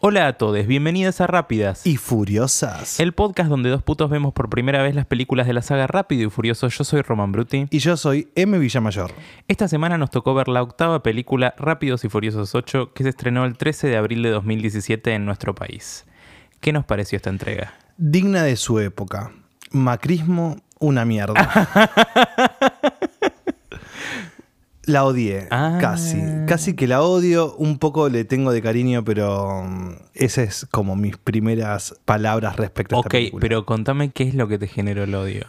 Hola a todos, bienvenidas a Rápidas. Y furiosas. El podcast donde dos putos vemos por primera vez las películas de la saga Rápido y Furioso. Yo soy Roman Bruti. Y yo soy M. Villamayor. Esta semana nos tocó ver la octava película Rápidos y Furiosos 8 que se estrenó el 13 de abril de 2017 en nuestro país. ¿Qué nos pareció esta entrega? Digna de su época. Macrismo, una mierda. la odié, Ah. casi. Casi que la odio, un poco le tengo de cariño, pero mm, esas es como mis primeras palabras respecto a esta Ok, pero contame qué es lo que te generó el odio.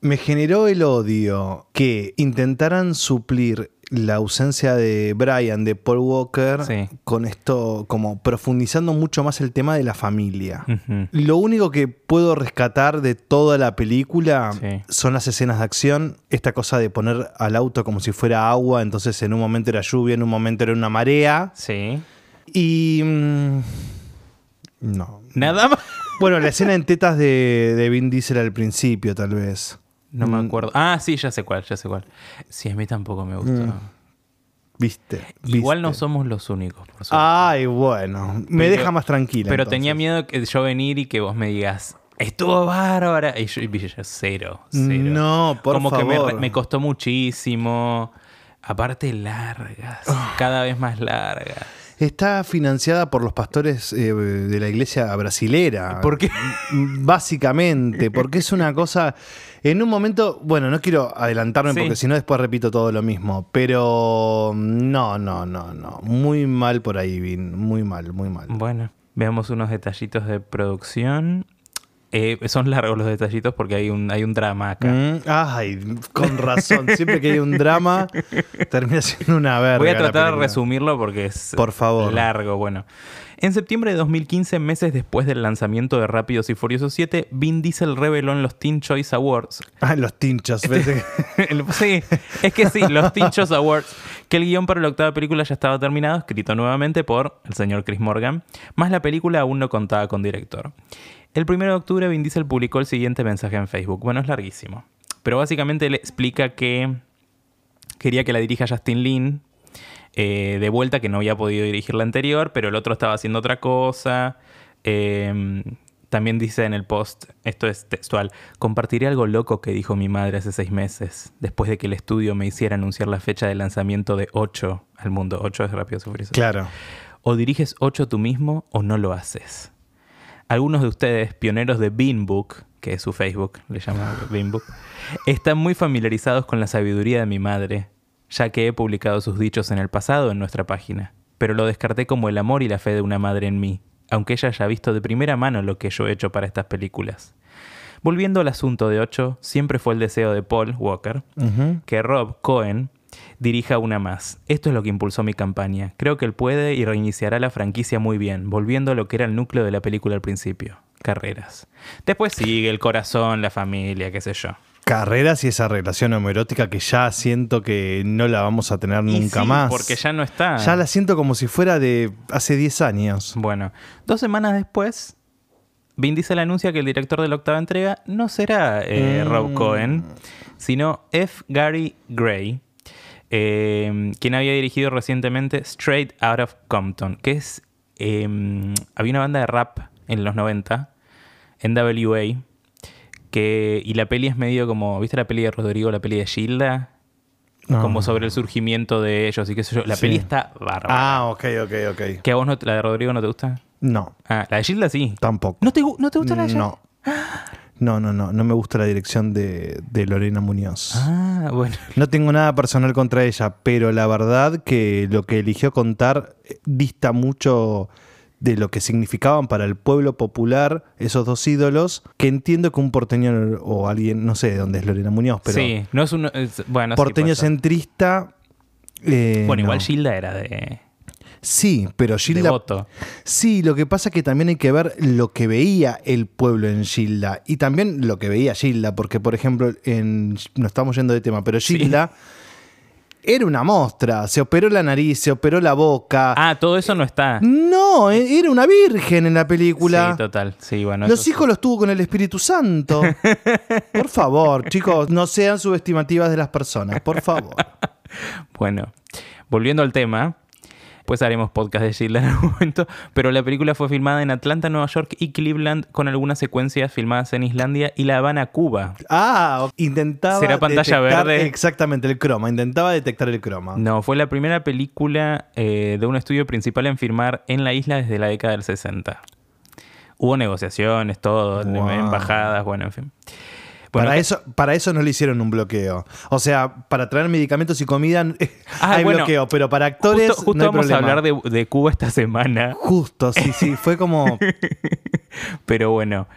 Me generó el odio que intentaran suplir la ausencia de Brian, de Paul Walker, Sí. con esto, como profundizando mucho más el tema de la familia. Lo único que puedo rescatar de toda la película Sí. son las escenas de acción. Esta cosa de poner al auto como si fuera agua, entonces en un momento era lluvia, en un momento era una marea. Sí. Y. mm, no. Nada más. Bueno, la escena en tetas de, de Vin Diesel al principio, tal vez. No me Mm, acuerdo. Ah, sí, ya sé cuál, ya sé cuál. Sí, a mí tampoco me gustó. Mm, ¿Viste? Igual no somos los únicos, por suerte. Ay, bueno. Me Pero- deja más tranquila. Pero entonces. tenía miedo que yo venir y que vos me digas, estuvo bárbara. Y yo, y yo, cero, cero. No, por Como que favor. me costó muchísimo. Aparte, largas. Ah. Cada vez más largas. Está financiada por los pastores eh, de la iglesia brasilera. ¿Por qué? Mm, Básicamente, porque es una cosa. En un momento, bueno, no quiero adelantarme Sí. porque si no después repito todo lo mismo, pero no, no, no, no. Muy mal por ahí, Vin. Muy mal, muy mal. Bueno, veamos unos detallitos de producción. Eh, son largos los detallitos porque hay un, hay un drama acá. Mm, ay, con razón. Siempre que hay un drama, termina siendo una verga. Voy a tratar de resumirlo porque es Por favor. largo. Bueno, en septiembre de 2015, meses después del lanzamiento de Rápidos y Furiosos 7, Vin Diesel reveló en los Teen Choice Awards. Ah, los tinchos. sí, es que sí, los Teen Choice Awards, que el guion para la octava película ya estaba terminado, escrito nuevamente por el señor Chris Morgan, más la película aún no contaba con director. El 1 de octubre, Vin Diesel publicó el siguiente mensaje en Facebook. Bueno, es larguísimo. Pero básicamente le explica que quería que la dirija Justin Lin. eh, de vuelta, que no había podido dirigir la anterior, pero el otro estaba haciendo otra cosa. Eh, también dice en el post, esto es textual, compartiré algo loco que dijo mi madre hace seis meses, después de que el estudio me hiciera anunciar la fecha de lanzamiento de 8 al mundo. 8 es rápido sufrir. Claro. O diriges 8 tú mismo o no lo haces. Algunos de ustedes, pioneros de Beanbook, que es su Facebook, le llama Beanbook, están muy familiarizados con la sabiduría de mi madre, ya que he publicado sus dichos en el pasado en nuestra página, pero lo descarté como el amor y la fe de una madre en mí, aunque ella haya visto de primera mano lo que yo he hecho para estas películas. Volviendo al asunto de 8, siempre fue el deseo de Paul Walker que Rob Cohen dirija una más. Esto es lo que impulsó mi campaña. Creo que él puede y reiniciará la franquicia muy bien, volviendo a lo que era el núcleo de la película al principio. Carreras. Después sigue el corazón, la familia, qué sé yo. Carreras y esa relación homoerótica que ya siento que no la vamos a tener Y nunca sí, más. Porque ya no está. Ya la siento como si fuera de hace 10 años. Bueno, dos semanas después, Vin Diesel anuncia que el director de la octava entrega no será eh, Mm. Rob Cohen, sino F. Gary Gray, eh, quien había dirigido recientemente Straight Out of Compton, que es... eh, había una banda de rap en los 90, NWA, que, y la peli es medio como... ¿Viste la peli de Rodrigo, la peli de Gilda? No. Como sobre el surgimiento de ellos y qué sé yo. La Sí. peli está bárbara. Ah, ok, ok, ok. ¿Que a vos no, la de Rodrigo no te gusta? No, Ah, la de Gilda sí. tampoco. ¿No te, no te gusta la de Gilda? No. No, no, no. No me gusta la dirección de, de Lorena Muñoz. Ah, bueno. No tengo nada personal contra ella, pero la verdad que lo que eligió contar eh, dista mucho de lo que significaban para el pueblo popular esos dos ídolos, que entiendo que un porteño o alguien, no sé de dónde es Lorena Muñoz, pero sí, no es un... es- bueno, porteño centrista... eh, Bueno, igual. Gilda era de, Sí, pero Gilda... Sí, lo que pasa es que también hay que ver lo que veía el pueblo en Gilda y también lo que veía Gilda, porque por ejemplo, en, no estamos yendo de tema, pero Sí. Gilda Era una mostra. Se operó la nariz, se operó la boca. Ah, todo eso no está. No, e- era una virgen en la película. Sí, total. Sí, bueno. Los hijos los tuvo con el Espíritu Santo. Por favor, chicos, no sean subestimativas de las personas, por favor. Bueno, volviendo al tema. Pues haremos podcast de Shield en algún momento. Pero la película fue filmada en Atlanta, Nueva York y Cleveland, con algunas secuencias filmadas en Islandia y La Habana, Cuba. Ah, intentaba. ¿Será pantalla detectar verde? Exactamente, el croma. Intentaba detectar el croma. No, fue la primera película eh, de un estudio principal en filmar en la isla desde la década del 60. Hubo negociaciones, todo, Wow. embajadas, bueno, en fin. Bueno, para, eso, para eso no le hicieron un bloqueo. O sea, para traer medicamentos y comida Ah, hay bueno, bloqueo, pero para actores Justo, justo no hay vamos a hablar de, de Cuba esta semana, Justo, sí, sí. Fue como. pero bueno,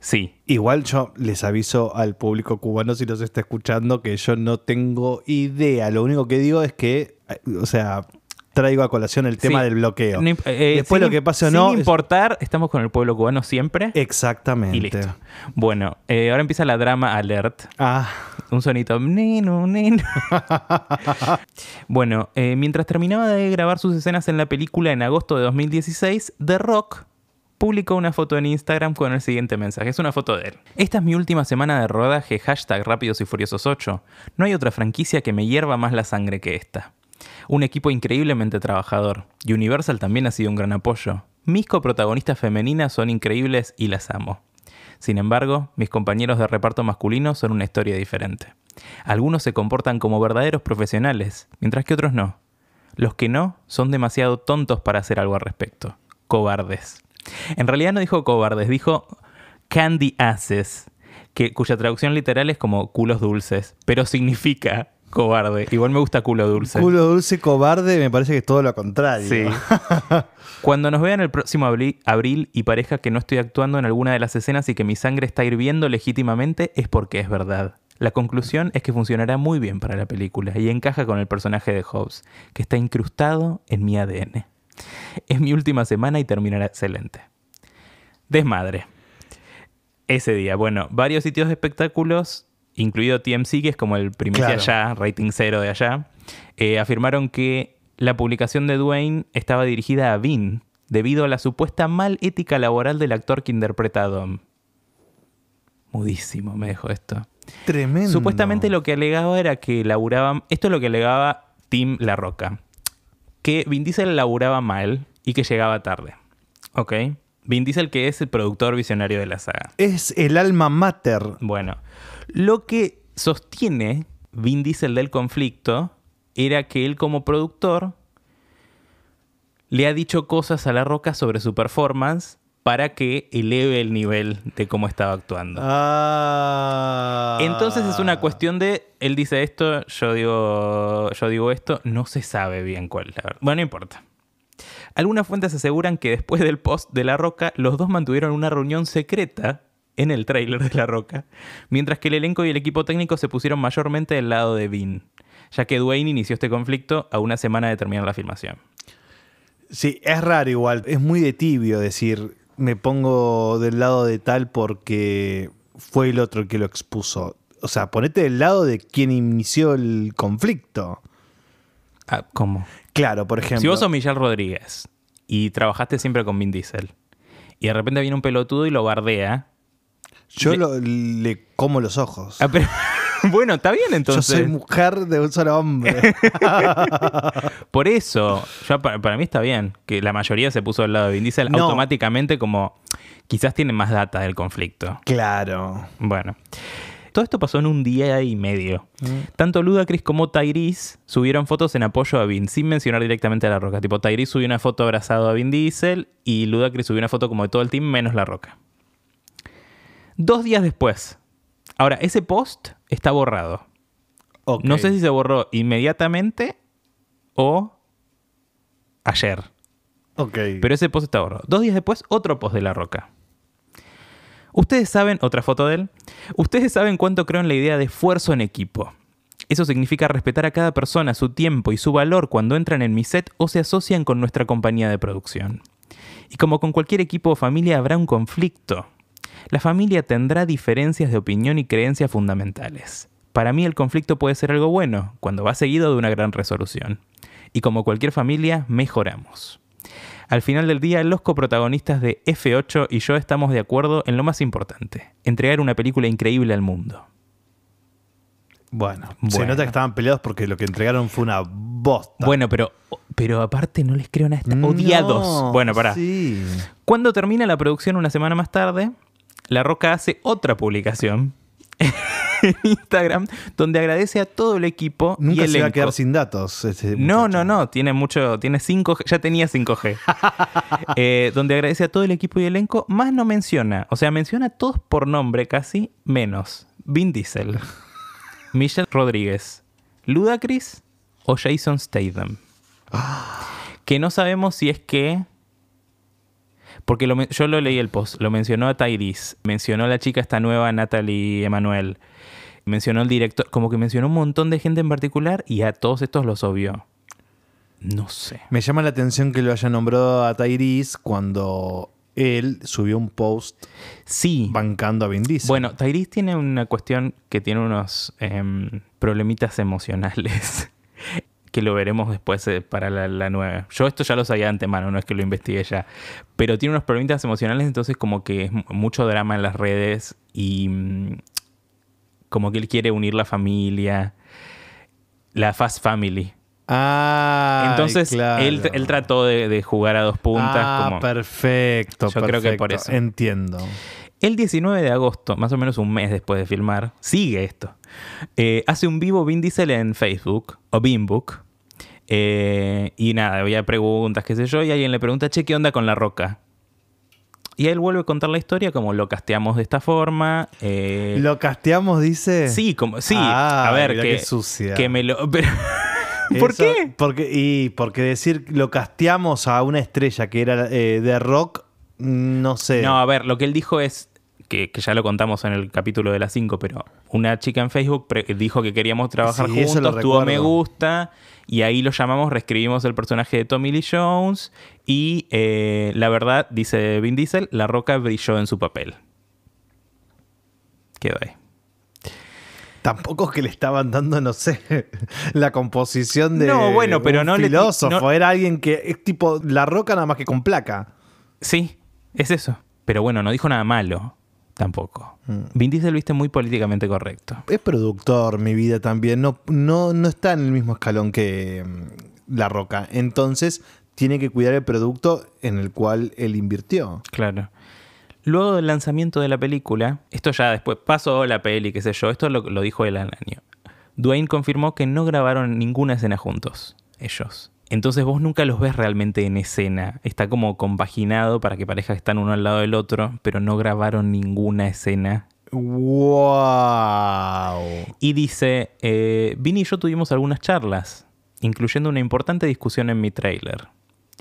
sí. Igual yo les aviso al público cubano si los está escuchando que yo no tengo idea. Lo único que digo es que, eh, o sea, traigo a colación el tema Sí. del bloqueo. Imp- eh, Después sin lo que pase o sin no. es- importar, estamos con el pueblo cubano siempre. Exactamente. y listo. Bueno, eh, ahora empieza la drama alert. Ah, Un sonito. Nino, nino. bueno, eh, mientras terminaba de grabar sus escenas en la película en agosto de 2016, The Rock publicó una foto en Instagram con el siguiente mensaje. Es una foto de él. Esta es mi última semana de rodaje, hashtag Rápidos y Furiosos 8. No hay otra franquicia que me hierva más la sangre que esta. Un equipo increíblemente trabajador. Universal también ha sido un gran apoyo. Mis coprotagonistas femeninas son increíbles y las amo. Sin embargo, mis compañeros de reparto masculino son una historia diferente. Algunos se comportan como verdaderos profesionales, mientras que otros no. Los que no son demasiado tontos para hacer algo al respecto. Cobardes. En realidad no dijo cobardes, dijo candy asses, que, cuya traducción literal es como culos dulces, pero significa cobarde. Igual me gusta culo dulce. culo dulce cobarde me parece que es todo lo contrario. Sí. Cuando nos vean el próximo abri- abril y parezca que no estoy actuando en alguna de las escenas y que mi sangre está hirviendo legítimamente, es porque es verdad. La conclusión es que funcionará muy bien para la película y encaja con el personaje de Hobbes, que está incrustado en mi ADN. Es mi última semana y terminará excelente. Desmadre. Ese día, bueno, varios sitios de espectáculos, incluido TMC, que es como el primicia Claro. allá, rating cero de allá, eh, afirmaron que la publicación de Dwayne estaba dirigida a Vin debido a la supuesta mal ética laboral del actor que interpreta a Dom. Mudísimo me dejó esto. Tremendo. Supuestamente lo que alegaba era que laburaban. Esto es lo que alegaba Tim La Roca. Que Vin Diesel laburaba mal y que llegaba tarde. ¿Ok? Vin Diesel, que es el productor visionario de la saga. Es el alma mater. Bueno, lo que sostiene Vin Diesel del conflicto era que él como productor le ha dicho cosas a La Roca sobre su performance para que eleve el nivel de cómo estaba actuando. Ah. Entonces es una cuestión de, él dice esto, yo digo, yo digo esto, no se sabe bien cuál la verdad. Bueno, no importa. Algunas fuentes aseguran que después del post de La Roca, los dos mantuvieron una reunión secreta en el tráiler de La Roca, mientras que el elenco y el equipo técnico se pusieron mayormente del lado de Vin, ya que Dwayne inició este conflicto a una semana de terminar la filmación. Sí, es raro igual. Es muy de tibio decir, me pongo del lado de tal porque fue el otro el que lo expuso. O sea, ponete del lado de quien inició el conflicto. Ah, ¿Cómo? Claro, por ejemplo. Si vos sos Michelle Rodríguez y trabajaste siempre con Vin Diesel, y de repente viene un pelotudo y lo bardea, yo le- lo- le como los ojos. Ah, pero- bueno, está bien yo entonces. soy mujer de un solo hombre. Por eso, ya para, para mí está bien que la mayoría se puso al lado de Vin Diesel No. automáticamente como quizás tienen más data del conflicto. claro. Bueno. Todo esto pasó en un día y medio. Tanto Ludacris como Tyrese subieron fotos en apoyo a Vin, sin mencionar directamente a La Roca. Tipo, Tyrese subió una foto abrazado a Vin Diesel y Ludacris subió una foto como de todo el team menos La Roca. Dos días después. Ahora, ese post está borrado. No sé si se borró inmediatamente o ayer. Ok. Pero ese post está borrado. Dos días después, otro post de La Roca. Ustedes saben, otra foto de él. Ustedes saben cuánto creo en la idea de esfuerzo en equipo. Eso significa respetar a cada persona, su tiempo y su valor cuando entran en mi set o se asocian con nuestra compañía de producción. Y como con cualquier equipo o familia habrá un conflicto. La familia tendrá diferencias de opinión y creencias fundamentales. Para mí el conflicto puede ser algo bueno, cuando va seguido de una gran resolución. Y como cualquier familia, mejoramos. Al final del día, los coprotagonistas de F8 y yo estamos de acuerdo en lo más importante, entregar una película increíble al mundo. Bueno, se Bueno. nota que estaban peleados porque lo que entregaron fue una bosta. Bueno, pero, pero aparte no les creo nada. están Odiados. No, Bueno, pará. Sí. Cuando termina la producción una semana más tarde, La Roca hace otra publicación en Instagram donde agradece a todo el equipo y Nunca se va a elenco. quedar sin datos. No, no, no, tiene mucho, tiene 5G, ya tenía 5G. Eh, donde agradece a todo el equipo y elenco, más no menciona, o sea, menciona a todos por nombre casi, menos Vin Diesel, Michelle Rodríguez, Ludacris o Jason Statham. Que no sabemos si es que... Porque lo yo lo leí el post, lo mencionó a Tyrese, mencionó a la chica esta nueva, Natalie Emanuel, mencionó al director, como que mencionó un montón de gente en particular y a todos estos los obvió. No sé. Me llama la atención que lo haya nombrado a Tyrese cuando él subió un post Sí. bancando a Vin Diesel. Bueno, Tyrese tiene una cuestión que tiene unos em, problemitas emocionales. que lo veremos después eh, para la, la nueva. Yo esto ya lo sabía de antemano, no es que lo investigué ya. Pero tiene unos problemitas emocionales, entonces como que es mu- mucho drama en las redes y mm, como que él quiere unir la familia, la Fast Family. Ah, entonces claro. él, él trató de, de jugar a dos puntas. Ah, como... perfecto. Yo creo que por eso. Entiendo. El 19 de agosto, más o menos un mes después de filmar, sigue esto. Eh, hace un vivo Vin Diesel en Facebook o Beanbook. Eh, y nada, había preguntas, qué sé yo, y alguien le pregunta, che, ¿qué onda con la roca? Y él vuelve a contar la historia como lo casteamos de esta forma. eh, ¿Lo casteamos, dice? sí, como, sí, Ah, a ver, que, qué sucia. que me lo... pero- ¿Por Eso- qué? Porque, y porque decir lo casteamos a una estrella que era eh, de rock, no sé. No, a ver, lo que él dijo es, que, que ya lo contamos en el capítulo de las 5, pero una chica en Facebook dijo que queríamos trabajar Sí, juntos, tuvo me gusta, y ahí lo llamamos, reescribimos el personaje de Tommy Lee Jones, y eh, la verdad, dice Vin Diesel, La Roca brilló en su papel. Quedó ahí. Tampoco es que le estaban dando, no sé, la composición de No, bueno, pero un no le- filósofo. no- Era alguien que es tipo la roca nada más que con placa. Sí, es eso. Pero bueno, no dijo nada malo, tampoco. Mm. Vin Diesel viste muy políticamente correcto. Es productor, mi vida también. No, no, no está en el mismo escalón que mm, La Roca. Entonces, tiene que cuidar el producto en el cual él invirtió. Claro. Luego del lanzamiento de la película, esto ya después pasó la peli, qué sé yo, esto lo, lo dijo él al año. Dwayne confirmó que no grabaron ninguna escena juntos, ellos. Entonces vos nunca los ves realmente en escena. Está como compaginado para que parezca que están uno al lado del otro, pero no grabaron ninguna escena. ¡Wow! Y dice, eh, Vini y yo tuvimos algunas charlas, incluyendo una importante discusión en mi trailer.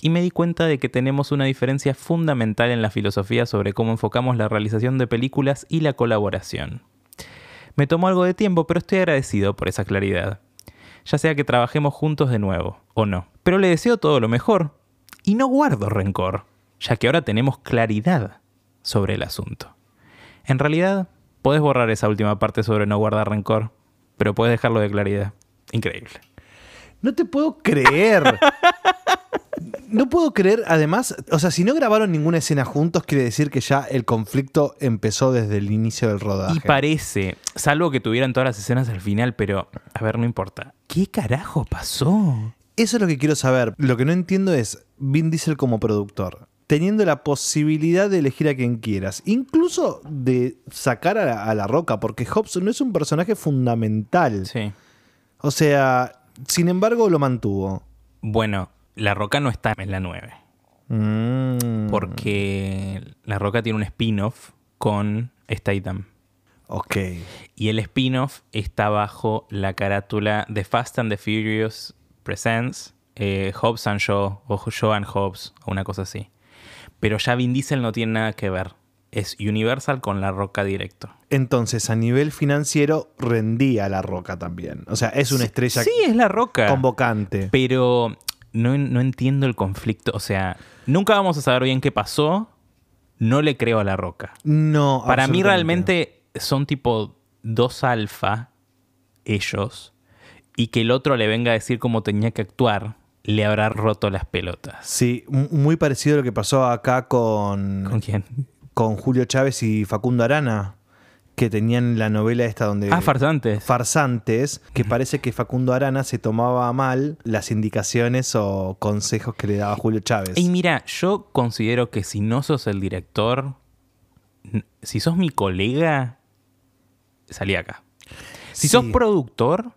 Y me di cuenta de que tenemos una diferencia fundamental en la filosofía sobre cómo enfocamos la realización de películas y la colaboración. Me tomó algo de tiempo, pero estoy agradecido por esa claridad. Ya sea que trabajemos juntos de nuevo, o no. Pero le deseo todo lo mejor. Y no guardo rencor, ya que ahora tenemos claridad sobre el asunto. En realidad, podés borrar esa última parte sobre no guardar rencor, pero puedes dejarlo de claridad. Increíble. No te puedo creer. No puedo creer, además, o sea, si no grabaron ninguna escena juntos, quiere decir que ya el conflicto empezó desde el inicio del rodaje. Y parece, salvo que tuvieran todas las escenas al final, pero a ver, no importa. ¿Qué carajo pasó? Eso es lo que quiero saber. Lo que no entiendo es Vin Diesel como productor, teniendo la posibilidad de elegir a quien quieras, incluso de sacar a la, a la roca, porque Hobbs no es un personaje fundamental. Sí. O sea, sin embargo, lo mantuvo. Bueno, La Roca no está en la 9, Mm, porque La Roca tiene un spin-off con Statham. Ok. Y el spin-off está bajo la carátula de Fast and the Furious Presents, eh, Hobbs and Shaw, o Shaw and Hobbs, o una cosa así. Pero ya Vin Diesel no tiene nada que ver. Es Universal con La Roca directo. Entonces, a nivel financiero, rendía la roca también. O sea, es una estrella Sí, es La Roca. convocante. Pero no, no entiendo el conflicto. O sea, nunca vamos a saber bien qué pasó. No le creo a La Roca. No. Para mí realmente son tipo dos alfa ellos y que el otro le venga a decir cómo tenía que actuar, le habrá roto las pelotas. Sí, muy parecido a lo que pasó acá con, ¿Con quién? con Julio Chávez y Facundo Arana, que tenían la novela esta donde... Ah, farsantes. farsantes, que parece que Facundo Arana se tomaba mal las indicaciones o consejos que le daba Julio Chávez. Y mira, yo considero que si no sos el director, si sos mi colega, salí acá. Si Sí. sos productor,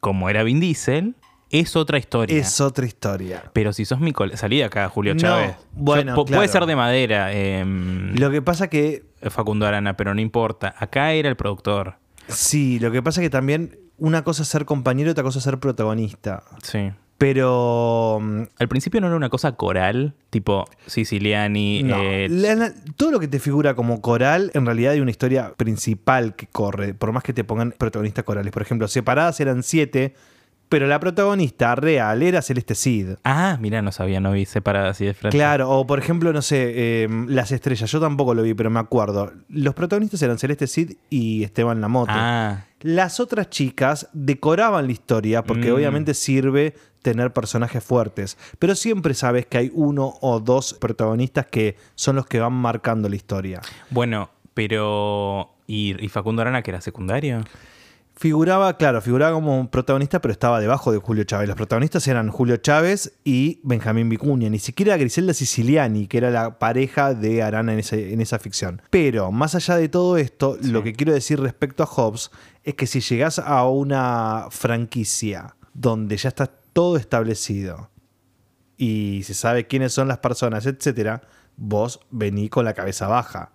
como era Vin Diesel, es otra historia. Es otra historia. Pero si sos mi colega, salí de acá, Julio No, Chávez. bueno, Yo- po- claro. Puede ser de madera, em, Lo que pasa que, Facundo Arana, pero no importa. Acá era el productor. sí, lo que pasa que también una cosa es ser compañero y otra cosa es ser protagonista. Sí. Pero mm, Al principio no era una cosa coral, tipo Siciliani. no, eh, la- todo lo que te figura como coral, en realidad hay una historia principal que corre, por más que te pongan protagonistas corales. Por ejemplo, separadas eran siete, pero la protagonista real era Celeste Cid. Ah, mira, no sabía, no vi separada así de frente. Claro, o por ejemplo, no sé, eh, Las Estrellas, yo tampoco lo vi, pero me acuerdo. Los protagonistas eran Celeste Cid y Esteban Lamote. Ah, Las otras chicas decoraban la historia porque Mm. obviamente sirve tener personajes fuertes, pero siempre sabes que hay uno o dos protagonistas que son los que van marcando la historia. bueno, pero. ¿Y, y Facundo Arana, que era secundario? Figuraba, claro, figuraba como un protagonista, pero estaba debajo de Julio Chávez. Los protagonistas eran Julio Chávez y Benjamín Vicuña, ni siquiera Griselda Siciliani, que era la pareja de Arana en, ese- en esa ficción. Pero, más allá de todo esto, lo que quiero decir respecto a Hobbes es que si llegás a una franquicia donde ya está todo establecido y se sabe quiénes son las personas, etcétera, vos vení con la cabeza baja.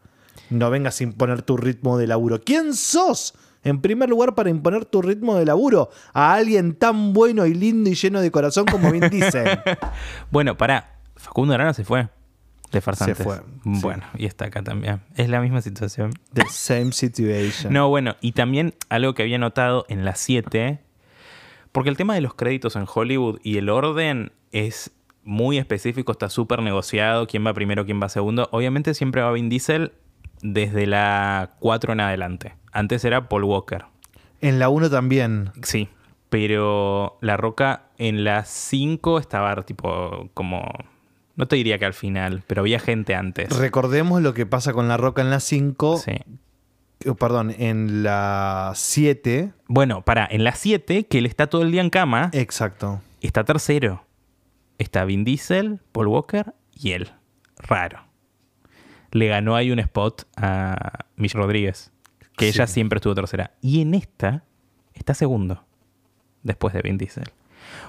No vengas a imponer tu ritmo de laburo. ¿Quién sos? En primer lugar, para imponer tu ritmo de laburo a alguien tan bueno y lindo y lleno de corazón como Vin Diesel. Bueno, pará. Facundo Arana se fue. De farsantes. Se fue, sí. Bueno, y está acá también. Es la misma situación. The same situation. No, bueno, y también algo que había notado en las 7, porque el tema de los créditos en Hollywood y el orden es muy específico, está súper negociado, quién va primero, quién va segundo. Obviamente siempre va Vin Diesel desde la 4 en adelante. Antes era Paul Walker. En la 1 también. Sí, pero La Roca en la 5 estaba tipo como... No te diría que al final, pero había gente antes. Recordemos lo que pasa con La Roca en la 5. Sí. eh, Perdón, en la 7. Bueno, para, en la 7, que él está todo el día en cama, Exacto. está tercero. Está Vin Diesel, Paul Walker y él. Raro. Le ganó ahí un spot a Michelle Rodríguez, que ella siempre estuvo tercera. Y en esta está segundo, después de Vin Diesel.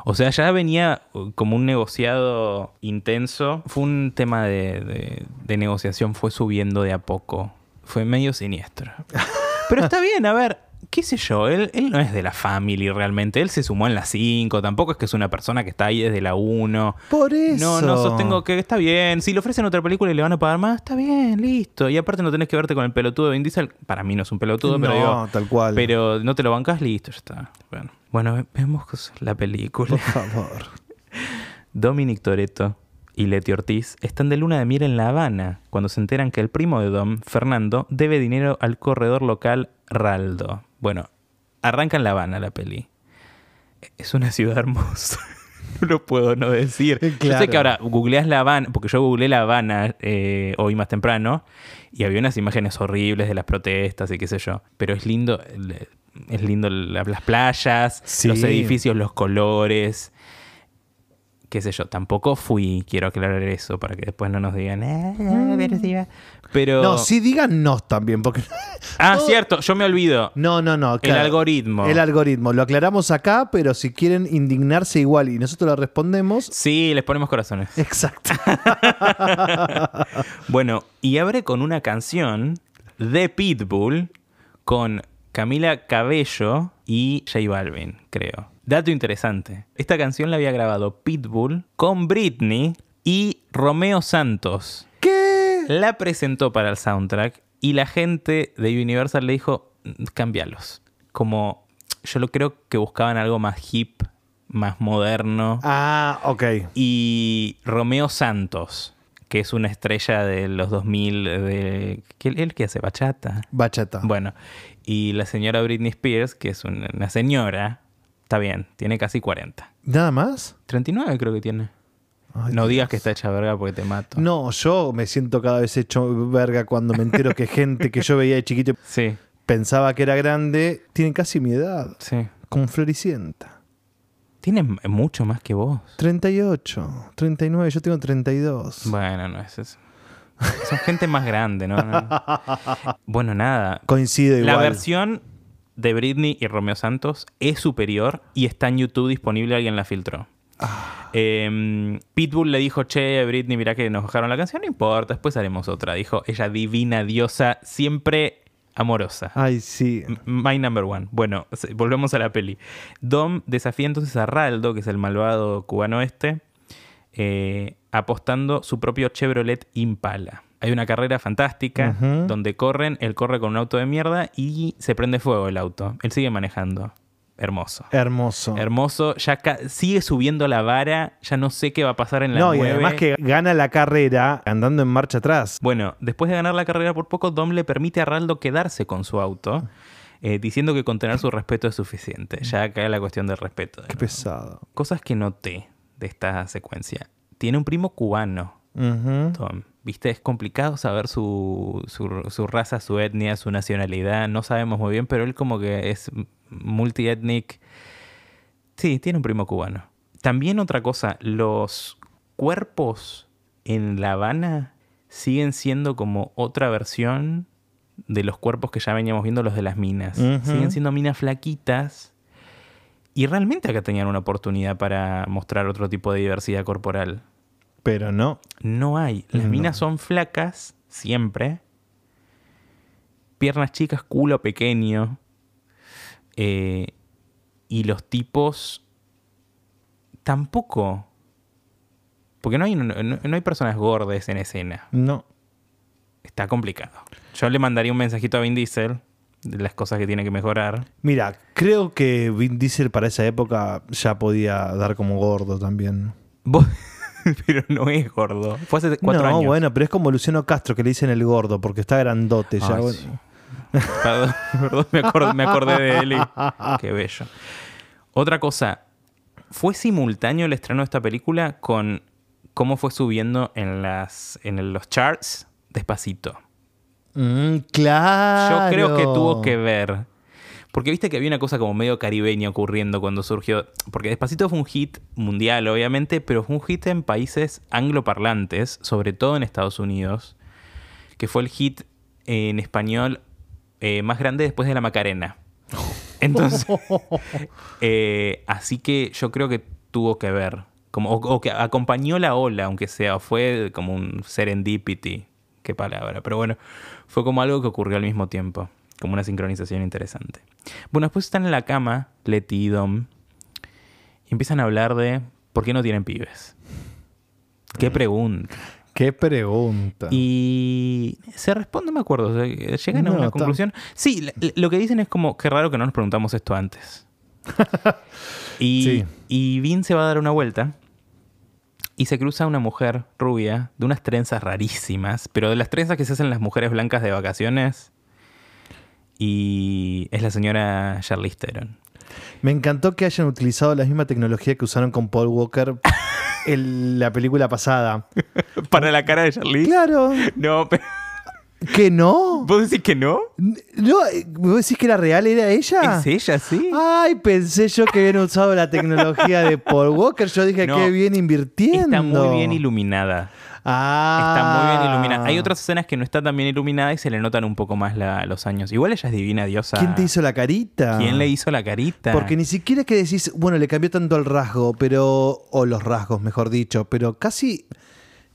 O sea, ya venía uh, como un negociado intenso. Fue un tema de, de- de negociación, fue subiendo de a poco. Fue medio siniestro. Pero está bien, a ver, qué sé yo, él, él no es de la family realmente. Él se sumó en la 5, tampoco es que es una persona que está ahí desde la 1. Por eso. No, no sostengo que está bien. Si le ofrecen otra película y le van a pagar más, está bien, listo. Y aparte no tenés que verte con el pelotudo de Vin Diesel. Para mí no es un pelotudo, pero No, digo, tal cual. pero no te lo bancas, listo, ya está. Bueno, bueno ve- vemos la película. Por favor. Dominic Toretto y Leti Ortiz están de luna de miel en La Habana cuando se enteran que el primo de Dom, Fernando, debe dinero al corredor local Raldo. Bueno, arranca en La Habana la peli. Es una ciudad hermosa. No lo puedo no decir. Yo sé que ahora googleás La Habana, porque yo googleé La Habana eh, hoy más temprano, y había unas imágenes horribles de las protestas y qué sé yo. Pero es lindo, es lindo la- las playas, Sí. los edificios, los colores qué sé yo, tampoco fui, quiero aclarar eso para que después no nos digan, "Ah, no, pero sí va". Pero... No, sí díganos también, porque... Ah, cierto, yo me olvido. No, no, no. claro. algoritmo. El algoritmo. Lo aclaramos acá, pero si quieren indignarse igual y nosotros lo respondemos... Sí, les ponemos corazones. Exacto. Bueno, y abre con una canción de Pitbull con Camila Cabello y J Balvin, creo. Dato interesante. Esta canción la había grabado Pitbull con Britney y Romeo Santos. ¿Qué? La presentó para el soundtrack y la gente de Universal le dijo, "Mm, cámbialos. Como yo lo creo que buscaban algo más hip, más moderno. Ah, ok. Y Romeo Santos, que es una estrella de los 2000, de, ¿qué, ¿él qué hace? ¿Bachata? Bachata. Bueno, y la señora Britney Spears, que es una señora, está bien, tiene casi 40. ¿Nada más? 39 creo que tiene. Ay, no Dios. digas que está hecha verga porque te mato. No, yo me siento cada vez hecho verga cuando me entero que gente que yo veía de chiquito Sí, pensaba que era grande, tiene casi mi edad, sí. con Floricienta. Tiene mucho más que vos. 38, 39, yo tengo 32. Bueno, no es eso. Son gente más grande, ¿no? No. Bueno, nada. Coincido igual. La versión de Britney y Romeo Santos es superior y está en YouTube disponible. Alguien la filtró. Ah. Eh, Pitbull le dijo, che, Britney, mira que nos bajaron la canción, no importa, después haremos otra. Dijo, ella divina, diosa, siempre amorosa. Ay, sí. My number one. Bueno, volvemos a la peli. Dom desafía entonces a Raldo, que es el malvado cubano este, eh, apostando su propio Chevrolet Impala. Hay una carrera fantástica donde corren, él corre con un auto de mierda y se prende fuego el auto. Él sigue manejando. Hermoso. Hermoso. Hermoso. Ya sigue subiendo la vara. Ya no sé qué va a pasar en la no, y 9. además que gana la carrera andando en marcha atrás. Bueno, después de ganar la carrera por poco, Dom le permite a Raldo quedarse con su auto, eh, diciendo que con tener su respeto es suficiente. Ya cae la cuestión del respeto. de Qué pesado. Cosas que noté de esta secuencia. Tiene un primo cubano, Ujú. Tom. ¿Viste? Es complicado saber su, su, su raza, su etnia, su nacionalidad. No sabemos muy bien, pero él como que es multiethnic. Sí, tiene un primo cubano. También otra cosa, los cuerpos en La Habana siguen siendo como otra versión de los cuerpos que ya veníamos viendo, los de las minas. Siguen siendo minas flaquitas. Y realmente acá tenían una oportunidad para mostrar otro tipo de diversidad corporal. Pero no. No hay. Las No. minas son flacas, siempre. Piernas chicas, culo pequeño. Eh, y los tipos tampoco. Porque no hay, no, no hay personas gordas en escena. No. Está complicado. Yo le mandaría un mensajito a Vin Diesel de las cosas que tiene que mejorar. Mira, creo que Vin Diesel para esa época ya podía dar como gordo también. Vos- Pero no es gordo. Fue hace cuatro no, años. bueno, pero es como Luciano Castro que le dicen el gordo porque está grandote ya. Ay, bueno. sí. Perdón, perdón, me, acordé, me acordé de él. y- Qué bello. Otra cosa, fue simultáneo el estreno de esta película con cómo fue subiendo en, las, en los charts despacito. Mm, claro. Yo creo que tuvo que ver. Porque viste que había una cosa como medio caribeña ocurriendo cuando surgió. Porque Despacito fue un hit mundial, obviamente, pero fue un hit en países angloparlantes, sobre todo en Estados Unidos, que fue el hit en español eh, más grande después de la Macarena. Entonces, eh, así que yo creo que tuvo que ver. Como, o, o que acompañó la ola, aunque sea, fue como un serendipity. Qué palabra. Pero bueno, fue como algo que ocurrió al mismo tiempo. Como una sincronización interesante. Bueno, después están en la cama, Letty y Dom. Y empiezan a hablar de por qué no tienen pibes. Qué pregunta. Qué pregunta. Y se responde, no me acuerdo. o sea, llegan a una conclusión. Sí, lo que dicen es como, qué raro que no nos preguntamos esto antes. y, Sí. y Vin se va a dar una vuelta y se cruza una mujer rubia de unas trenzas rarísimas, pero de las trenzas que se hacen las mujeres blancas de vacaciones. Y es la señora Charlize Theron. Me encantó que hayan utilizado la misma tecnología que usaron con Paul Walker en la película pasada. Para la cara de Charlize. Claro. No, pero ¿Que no? ¿vos decís que no? No, eh, ¿vos decís que la real era ella? Es ella, sí. Ay, pensé yo que habían usado la tecnología de Paul Walker. Yo dije, No, qué bien invirtiendo. Está muy bien iluminada. Ah. Está muy bien iluminada. Hay otras escenas que no está tan bien iluminada y se le notan un poco más la- los años. Igual ella es divina diosa. ¿Quién te hizo la carita? ¿Quién le hizo la carita? Porque ni siquiera es que decís, bueno, le cambió tanto el rasgo, pero. O los rasgos, mejor dicho, pero casi.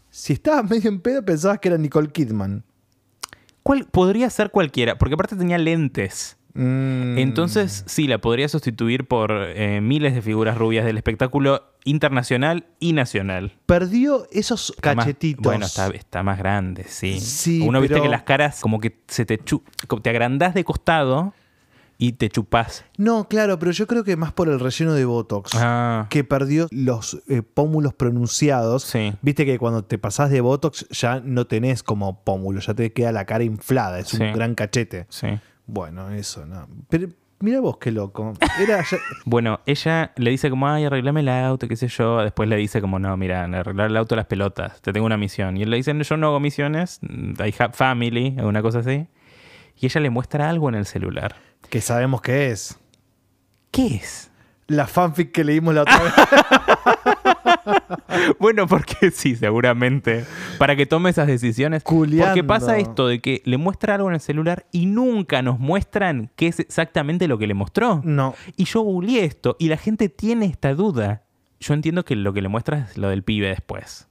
Si estabas medio en pedo, pensabas que era Nicole Kidman. ¿Cuál- podría ser cualquiera, porque aparte tenía lentes. Mm. Entonces, sí, la podría sustituir por eh, miles de figuras rubias del espectáculo internacional y nacional. Perdió esos Está más- cachetitos. bueno, está, está más grande, sí. Sí, Uno viste que las caras como que se te, chu- te agrandás de costado y te chupás. No, claro, pero yo creo que más por el relleno de Botox. Ah, Que perdió los eh, pómulos pronunciados. sí. Viste que cuando te pasás de Botox ya no tenés como pómulo, ya te queda la cara inflada, es Sí. un gran cachete. Sí. Bueno, eso, no. Pero mira vos qué loco. Era ya- Bueno, ella le dice como, ay, arreglame el auto, qué sé yo. Después le dice como, no, mira, arreglar el auto las pelotas, te tengo una misión. Y él le dice, yo no hago misiones, I have family, una cosa así. Y ella le muestra algo en el celular. que sabemos qué es. ¿Qué es? La fanfic que leímos la otra vez. Bueno, porque sí, seguramente. Para que tome esas decisiones. Culeando. Porque pasa esto de que le muestra algo en el celular y nunca nos muestran qué es exactamente lo que le mostró. No. Y yo googleé esto y la gente tiene esta duda. Yo entiendo que lo que le muestra es lo del pibe después.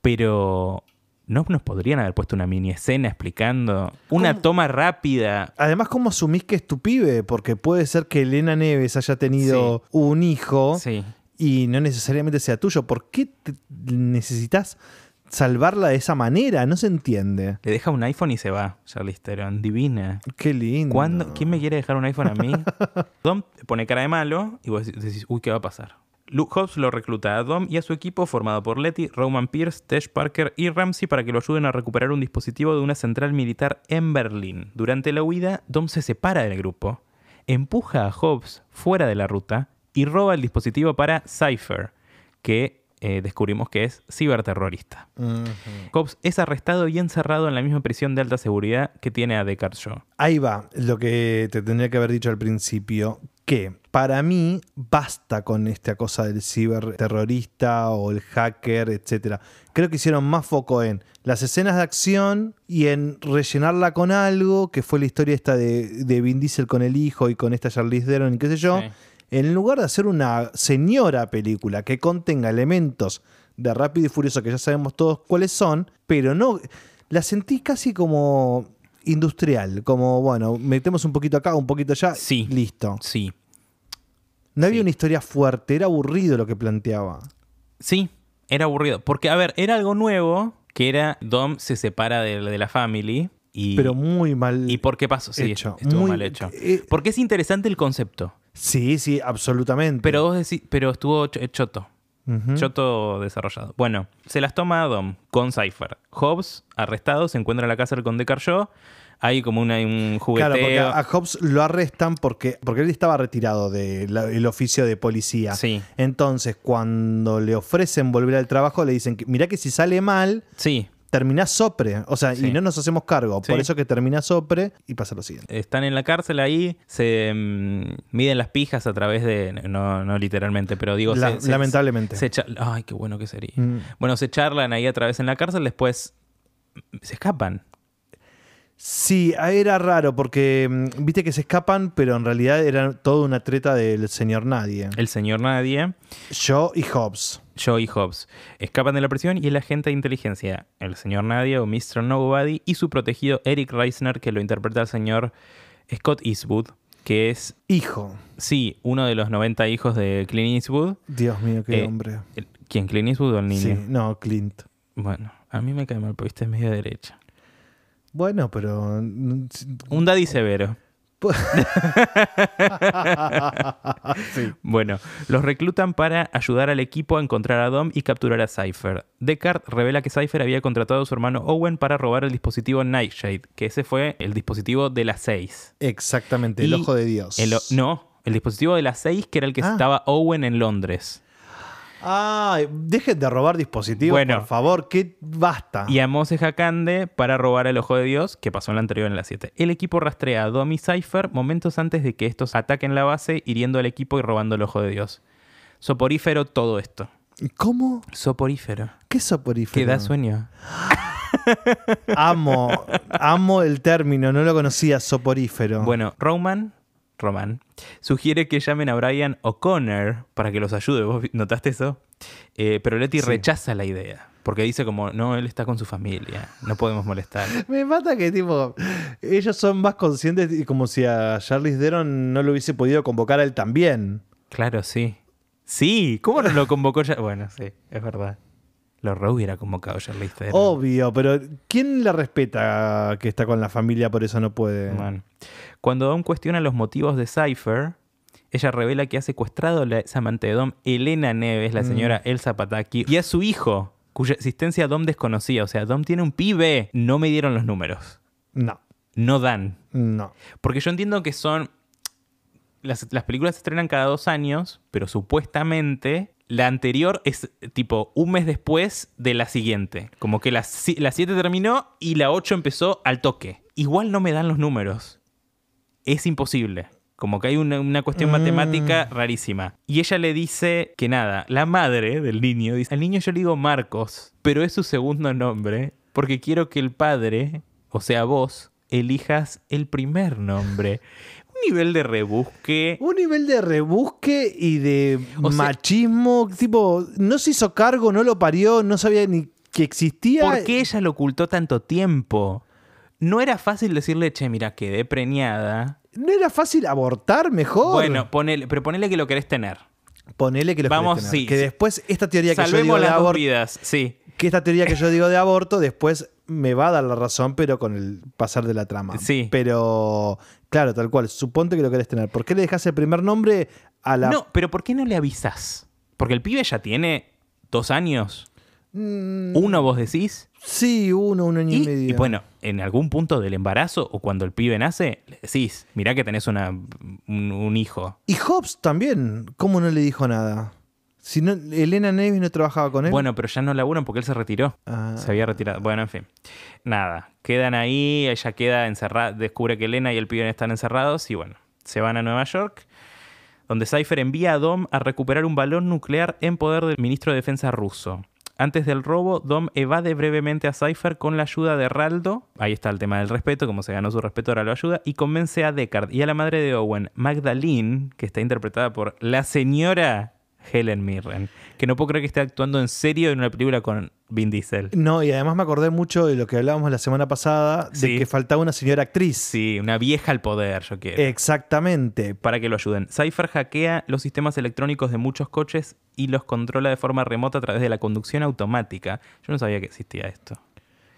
Pero ¿no nos podrían haber puesto una mini escena explicando? Una ¿Cómo? toma rápida. Además, ¿cómo asumís que es tu pibe? Porque puede ser que Elena Neves haya tenido un hijo Sí. Y no necesariamente sea tuyo. ¿Por qué necesitas salvarla de esa manera? No se entiende. Le deja un iPhone y se va. Charlize Theron. Divina. Qué lindo. ¿Cuándo? ¿Quién me quiere dejar un iPhone a mí? Dom pone cara de malo y vos decís, uy, ¿qué va a pasar? Luke Hobbs lo recluta a Dom y a su equipo formado por Letty, Roman Pierce, Tesh Parker y Ramsey para que lo ayuden a recuperar un dispositivo de una central militar en Berlín. Durante la huida, Dom se separa del grupo, empuja a Hobbs fuera de la ruta y roba el dispositivo para Cypher, que eh, descubrimos que es ciberterrorista. Hobbs es arrestado y encerrado en la misma prisión de alta seguridad que tiene a Deckard Shaw. Ahí va lo que te tendría que haber dicho al principio, que para mí basta con esta cosa del ciberterrorista o el hacker, etc. Creo que hicieron más foco en las escenas de acción y en rellenarla con algo, que fue la historia esta de, de Vin Diesel con el hijo y con esta Charlize Theron y qué sé yo, Sí. En lugar de hacer una señora película que contenga elementos de Rápido y Furioso que ya sabemos todos cuáles son, pero no, la sentí casi como industrial, como bueno, metemos un poquito acá, un poquito allá, Sí. listo. Sí, No había Sí. una historia fuerte, era aburrido lo que planteaba. Sí, era aburrido. Porque, a ver, era algo nuevo, que era Dom se separa de, de la family. Y, Pero muy mal. ¿Y por qué pasó? Sí, hecho, estuvo muy- mal hecho. eh, Porque es interesante el concepto. Sí, sí, absolutamente. Pero vos decís, pero estuvo ch- choto. Ujú. Choto desarrollado. Bueno, se las toma Dom con Cypher. Hobbs, arrestado, se encuentra en la cárcel con Deckard Shaw. Hay como una, un jugueteo. Claro, porque a Hobbs lo arrestan porque, porque él estaba retirado del oficio de policía. Sí, Entonces, cuando le ofrecen volver al trabajo, le dicen que mirá que si sale mal, sí. Terminás sopre. O sea, Sí. y no nos hacemos cargo. Sí. Por eso que termina sopre y pasa lo siguiente. Están en la cárcel ahí, se mm, miden las pijas a través de. No, no literalmente, pero digo. La- se- se- lamentablemente. se Ay, qué bueno que sería. Mm. Bueno, se charlan ahí a través en la cárcel, después se escapan. Sí, era raro porque mm, viste que se escapan, pero en realidad era toda una treta del señor Nadie. El señor Nadie, Yo y Hobbs. Joe y Hobbs, escapan de la prisión y el agente de inteligencia, el señor Nadie o Mr. Nobody, y su protegido Eric Reisner, que lo interpreta el señor Scott Eastwood, que es, Hijo. sí, uno de los 90 hijos de Clint Eastwood. Dios mío, qué Eh, hombre. ¿Quién? ¿Clint Eastwood o el niño? Sí, no, Clint. Bueno, a mí me cae mal porque este es medio derecha. Bueno, pero. mm, Un daddy severo. sí. Bueno, los reclutan para ayudar al equipo a encontrar a Dom y capturar a Cypher. Deckard revela que Cypher había contratado a su hermano Owen para robar el dispositivo Nightshade, que ese fue el dispositivo de las 6. Exactamente, el ojo de Dios. El no, el dispositivo de las 6 que era el que Ah. estaba Owen en Londres. Ay, dejen de robar dispositivos, Bueno. por favor, que basta. Y a Mose Hakande para robar el ojo de Dios, que pasó en la anterior en la 7. El equipo rastrea a Dom y Cypher momentos antes de que estos ataquen la base, hiriendo al equipo y robando el ojo de Dios. Soporífero todo esto. ¿Cómo? Soporífero. ¿Qué soporífero? Que da sueño. Amo, amo el término, no lo conocía, soporífero. Bueno, Roman, Roman, sugiere que llamen a Brian O'Connor para que los ayude. ¿Vos notaste eso? Eh, pero Letty Sí. rechaza la idea. Porque dice como, no, él está con su familia, no podemos molestar. Me mata que, tipo, ellos son más conscientes, y como si a Charlize Theron no lo hubiese podido convocar a él también. Claro, sí. Sí, ¿cómo no lo convocó ya? Bueno, sí, es verdad. Lo re hubiera convocado Charlize Theron. Obvio, pero ¿quién la respeta que está con la familia por eso no puede? Man. Cuando Dom cuestiona los motivos de Cypher, ella revela que ha secuestrado a la amante de Dom, Elena Neves, la Mm. señora Elsa Pataki, y a su hijo, cuya existencia Dom desconocía. O sea, Dom tiene un pibe. No me dieron los números. No, No dan. no. Porque yo entiendo que son. Las, las películas se estrenan cada dos años, pero supuestamente la anterior es tipo un mes después de la siguiente. Como que la 7 terminó y la 8 empezó al toque. Igual no me dan los números. Es imposible. Como que hay una, una cuestión Mm. matemática rarísima. Y ella le dice que nada, la madre del niño dice, al niño yo le digo Marcos, pero es su segundo nombre, porque quiero que el padre, o sea vos, elijas el primer nombre. Un nivel de rebusque. Un nivel de rebusque y de O sea- machismo, tipo, no se hizo cargo, no lo parió, no sabía ni que existía. ¿Por qué ella lo ocultó tanto tiempo? No era fácil decirle, che, mira, quedé preñada. ¿No era fácil abortar mejor? Bueno, ponele, pero ponele que lo querés tener. ponele que lo vamos, querés tener. sí, Que después esta teoría que yo digo de aborto, sí. que esta teoría que yo digo de aborto después me va a dar la razón, pero con el pasar de la trama. Sí. Pero, claro, tal cual, suponte que lo querés tener. ¿Por qué le dejas el primer nombre a la... No, pero ¿por qué no le avisas? Porque el pibe ya tiene dos años. Mm, Uno vos decís. Sí, uno, un año y, Y, medio. y bueno, en algún punto del embarazo o cuando el pibe nace, le decís, mirá que tenés una, un, un hijo. Y Hobbs también, ¿cómo no le dijo nada? Si no, Elena Neves no trabajaba con él. Bueno, pero ya no laburan porque él se retiró. Ah. Se había retirado. Bueno, en fin. Nada. Quedan ahí, ella queda encerrada, descubre que Elena y el pibe están encerrados y bueno, se van a Nueva York, donde Cypher envía a Dom a recuperar un balón nuclear en poder del ministro de Defensa ruso. Antes del robo, Dom evade brevemente a Cypher con la ayuda de Raldo. Ahí está el tema del respeto, como se ganó su respeto, ahora lo ayuda. Y convence a Deckard y a la madre de Owen, Magdalene, que está interpretada por la señora Helen Mirren. Que no puedo creer que esté actuando en serio en una película con Vin Diesel. No, y además me acordé mucho de lo que hablábamos la semana pasada, de Sí. que faltaba una señora actriz. Sí, una vieja al poder, yo quiero. Exactamente. Para que lo ayuden. Cypher hackea los sistemas electrónicos de muchos coches y los controla de forma remota a través de la conducción automática. Yo no sabía que existía esto.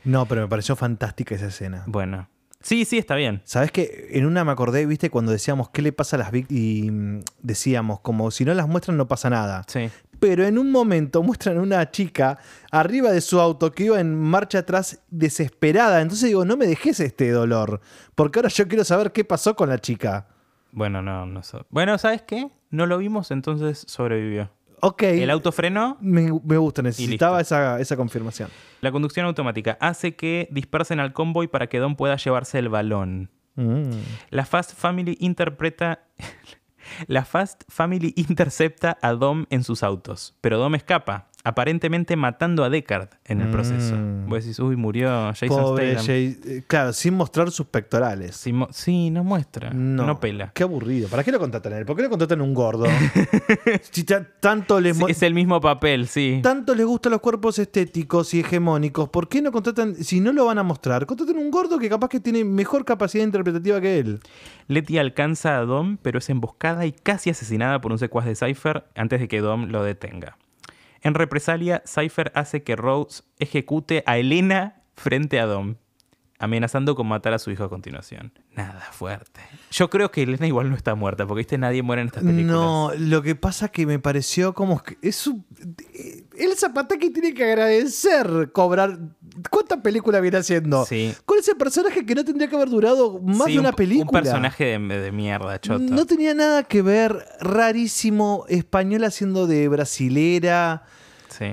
No, pero me pareció fantástica esa escena. Bueno. Sí, sí, está bien. ¿Sabes que En una me acordé, viste, cuando decíamos qué le pasa a las víctimas y mm, decíamos como si no las muestran no pasa nada. Sí. Pero en un momento muestran una chica arriba de su auto que iba en marcha atrás desesperada. Entonces digo, no me dejes este dolor. Porque ahora yo quiero saber qué pasó con la chica. Bueno, no, no. so- Bueno, ¿sabes qué? No lo vimos, entonces sobrevivió. Ok. El auto frenó. Me, me gusta, necesitaba esa, esa confirmación. La conducción automática hace que dispersen al convoy para que Don pueda llevarse el balón. Mm. La Fast Family interpreta. La Fast Family intercepta a Dom en sus autos, pero Dom escapa, aparentemente matando a Deckard en el proceso. Mm. Vos decís, uy, murió Jason Pobre Statham. Jay- eh, Claro, sin mostrar sus pectorales. Sí, mo- sí, no muestra, no, pela. Qué aburrido. ¿Para qué lo contratan a él? ¿Por qué lo contratan a un gordo? si tanto les Sí, es el mismo papel, sí. tanto les gustan los cuerpos estéticos y hegemónicos, ¿por qué no contratan, si no lo van a mostrar, contratan un gordo que capaz que tiene mejor capacidad interpretativa que él? Letty alcanza a Dom, pero es emboscada y casi asesinada por un secuaz de Cypher antes de que Dom lo detenga. En represalia, Cypher hace que Rose ejecute a Elena frente a Dom, amenazando con matar a su hijo a continuación. Nada fuerte. Yo creo que Elena igual no está muerta, porque viste, nadie muere en estas películas. No, lo que pasa que me pareció como que es un, el Zapataki tiene que agradecer cobrar ¿Cuántas películas viene haciendo? Sí. Con ese personaje que no tendría que haber durado más Sí, de una un- película. Un personaje de, de mierda, choto. No tenía nada que ver, rarísimo, español haciendo de brasilera. Sí.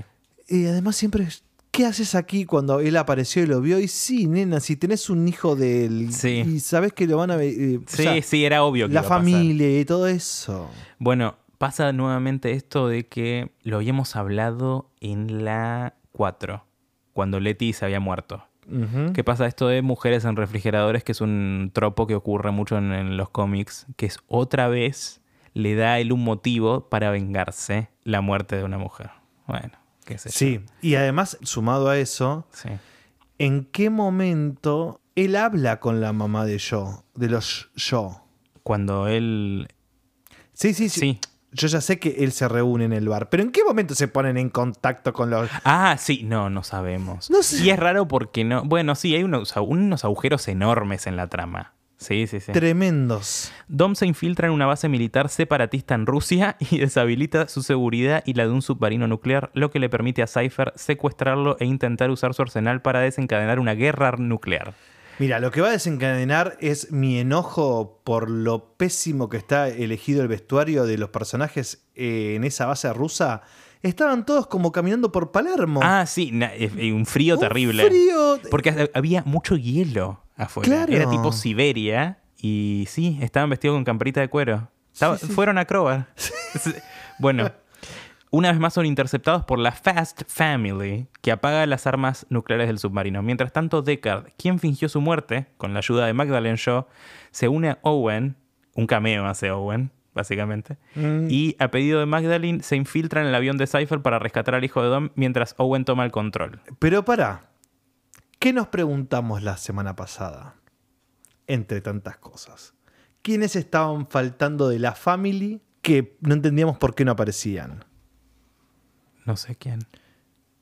Y además siempre, ¿qué haces aquí cuando él apareció y lo vio? Y sí, nena, si tenés un hijo de él Sí. y sabes que lo van a ver, eh, o Sí, sea, sí, era obvio que la iba a pasar. familia y todo eso. Bueno, pasa nuevamente esto de que lo habíamos hablado en la 4, cuando Letty se había muerto. ¿Qué pasa esto de mujeres en refrigeradores? Que es un tropo que ocurre mucho en, en los cómics, que es otra vez le da a él un motivo para vengarse la muerte de una mujer. Bueno, qué sé yo. Sí, y además, sumado a eso, Sí. ¿en qué momento él habla con la mamá de yo, de los yo? Cuando él... Sí, sí, sí. Sí, yo ya sé que él se reúne en el bar, pero ¿en qué momento se ponen en contacto con los... Ah, sí, no, no sabemos. No sé. Y es raro porque no. Bueno, sí, hay unos, unos agujeros enormes en la trama. Sí, sí, sí. Tremendos. Dom se infiltra en una base militar separatista en Rusia y deshabilita su seguridad y la de un submarino nuclear, lo que le permite a Cypher secuestrarlo e intentar usar su arsenal para desencadenar una guerra nuclear. Mira, lo que va a desencadenar es mi enojo por lo pésimo que está elegido el vestuario de los personajes eh, en esa base rusa. Estaban todos como caminando por Palermo. Ah, sí, eh, un frío Un terrible. frío. Porque ha- había mucho hielo afuera. Claro. Era tipo Siberia y sí, estaban vestidos con camperita de cuero. Estaba- Sí, sí. Fueron a Crobar. bueno, una vez más son interceptados por la Fast Family, que apaga las armas nucleares del submarino. Mientras tanto, Deckard, quien fingió su muerte con la ayuda de Magdalene Shaw, se une a Owen, un cameo hace Owen, básicamente, Mm. y a pedido de Magdalene se infiltra en el avión de Cypher para rescatar al hijo de Dom mientras Owen toma el control. Pero pará, ¿qué nos preguntamos la semana pasada? Entre tantas cosas. ¿Quiénes estaban faltando de la family que no entendíamos por qué no aparecían? No sé quién.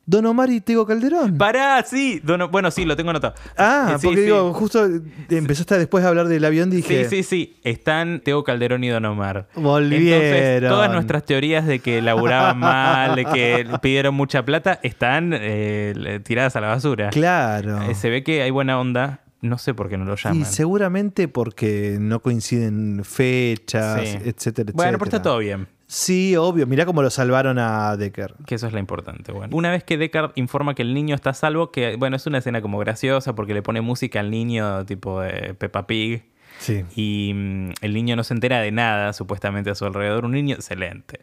Don Omar y Tego Calderón. Pará, sí. Dono- bueno, sí, lo tengo anotado. ah, Eh, sí, porque sí. digo, justo empezaste después a hablar del avión dije, Sí, sí, sí. Están Teo Calderón y Don Omar. Volvieron. Entonces, todas nuestras teorías de que laburaban mal, de que pidieron mucha plata, están eh, tiradas a la basura. claro. Eh, se ve que hay buena onda. No sé por qué no lo llaman. Y seguramente porque no coinciden fechas, Sí. etcétera, Bueno, pero está todo bien. Sí, obvio. Mirá cómo lo salvaron a Decker. Que eso es lo importante. Bueno. Una vez que Deckard informa que el niño está a salvo, que bueno, es una escena como graciosa porque le pone música al niño tipo de Peppa Pig. Sí. Y mm, el niño no se entera de nada, supuestamente a su alrededor. Un niño excelente.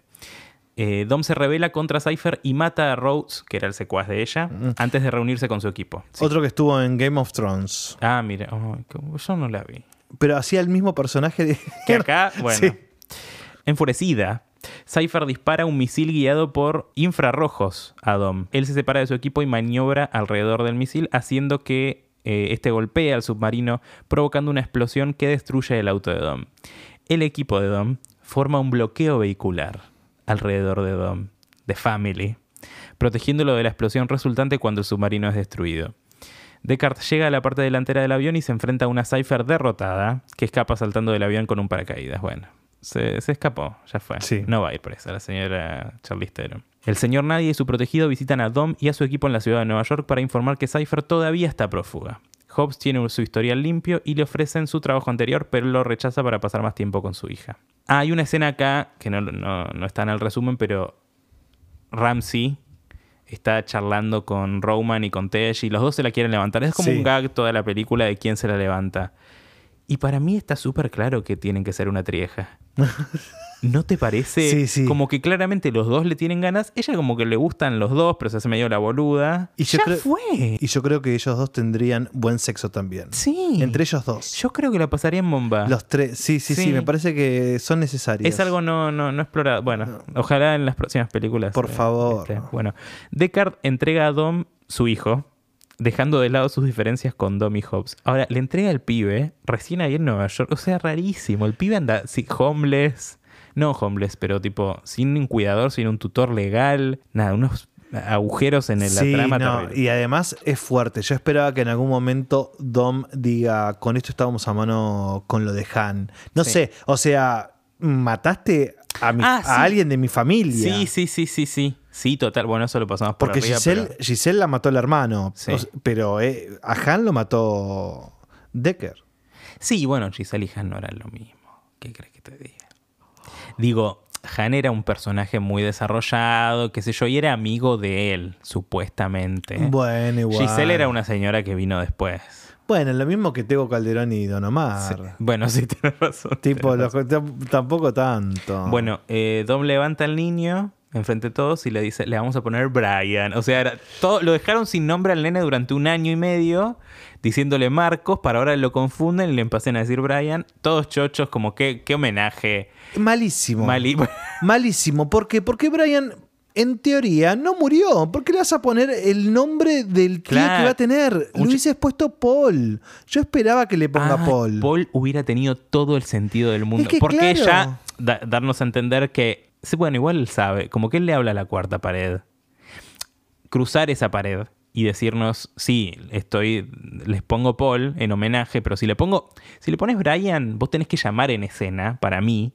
Eh, Dom se revela contra Cypher y mata a Rhodes, que era el secuaz de ella, antes de reunirse con su equipo. Sí. Otro que estuvo en Game of Thrones. Ah, mira, oh, yo no la vi. Pero hacía el mismo personaje de... Que acá, bueno. Sí. Enfurecida, Cypher dispara un misil guiado por infrarrojos a Dom. Él se separa de su equipo y maniobra alrededor del misil, haciendo que eh, este golpee al submarino, provocando una explosión que destruye el auto de Dom. El equipo de Dom forma un bloqueo vehicular alrededor de Dom, de Family, protegiéndolo de la explosión resultante cuando el submarino es destruido. Deckard llega a la parte delantera del avión y se enfrenta a una Cypher derrotada que escapa saltando del avión con un paracaídas. Bueno, se, se escapó, ya fue. Sí. No va a ir presa la señora Charlize Theron. El señor Nadie y su protegido visitan a Dom y a su equipo en la ciudad de Nueva York para informar que Cypher todavía está prófuga. Hobbs tiene su historial limpio y le ofrecen su trabajo anterior, pero lo rechaza para pasar más tiempo con su hija. Ah, hay una escena acá que no, no- no está en el resumen, pero Ramsey está charlando con Roman y con Tej y los dos se la quieren levantar. Es como Sí. un gag toda la película de quién se la levanta. Y para mí está súper claro que tienen que ser una trieja. ¿No te parece? Sí, sí. Como que claramente los dos le tienen ganas. Ella como que le gustan los dos, pero se hace medio la boluda. Y yo ya creo- fue. Y yo creo que ellos dos tendrían buen sexo también. Sí. Entre ellos dos. Yo creo que la pasaría en bomba. Los tres. Sí, sí, sí, Sí. Me parece que son necesarios. Es algo no, no, no explorado. Bueno, ojalá en las próximas películas. Por eh, favor. esté. Bueno, Deckard entrega a Dom su hijo, dejando de lado sus diferencias con Dom y Hobbs. Ahora, le entrega al pibe, recién ahí en Nueva York. O sea, rarísimo. El pibe anda sí, homeless. No homeless, pero tipo, sin un cuidador, sin un tutor legal. Nada, unos agujeros en el- la trama no, y además es fuerte. Yo esperaba que en algún momento Dom diga, con esto estábamos a mano con lo de Han. No Sí. sé, o sea, mataste a, mi- Ah, a alguien de mi familia. Sí, sí, sí, sí, sí. Sí, total. Bueno, eso lo pasamos por Porque arriba, Giselle, pero- Giselle la mató el hermano, Sí. Pero eh, a Han lo mató Decker. Sí, bueno, Giselle y Han no eran lo mismo. ¿Qué crees que te diga? Digo, Han era un personaje muy desarrollado, qué sé yo, y era amigo de él, supuestamente. Bueno, igual. Giselle era una señora que vino después. Bueno, lo mismo que Tego Calderón y Don Sí. Omar. Bueno, sí, tienes razón. Tipo, tenés los- tampoco tanto. Bueno, eh, Dom levanta al niño enfrente de todos y le dice, le vamos a poner Brian. O sea, era todo, lo dejaron sin nombre al nene durante un año y medio, diciéndole Marcos, para ahora lo confunden y le empiezan a decir Brian. Todos chochos, como que, qué homenaje. Malísimo. Mali Malísimo. ¿Por qué? Porque Brian, en teoría, no murió. ¿Por qué le vas a poner el nombre del tío Claro. que va a tener? Ch- hubieses puesto Paul. Yo esperaba que le ponga Ah, Paul. Paul hubiera tenido todo el sentido del mundo. Es que porque claro. da- darnos a entender que Sí, bueno, igual él sabe, como que él le habla a la cuarta pared. Cruzar esa pared y decirnos, sí, estoy, les pongo Paul en homenaje, pero si le pongo, si le pones Brian, vos tenés que llamar en escena, para mí,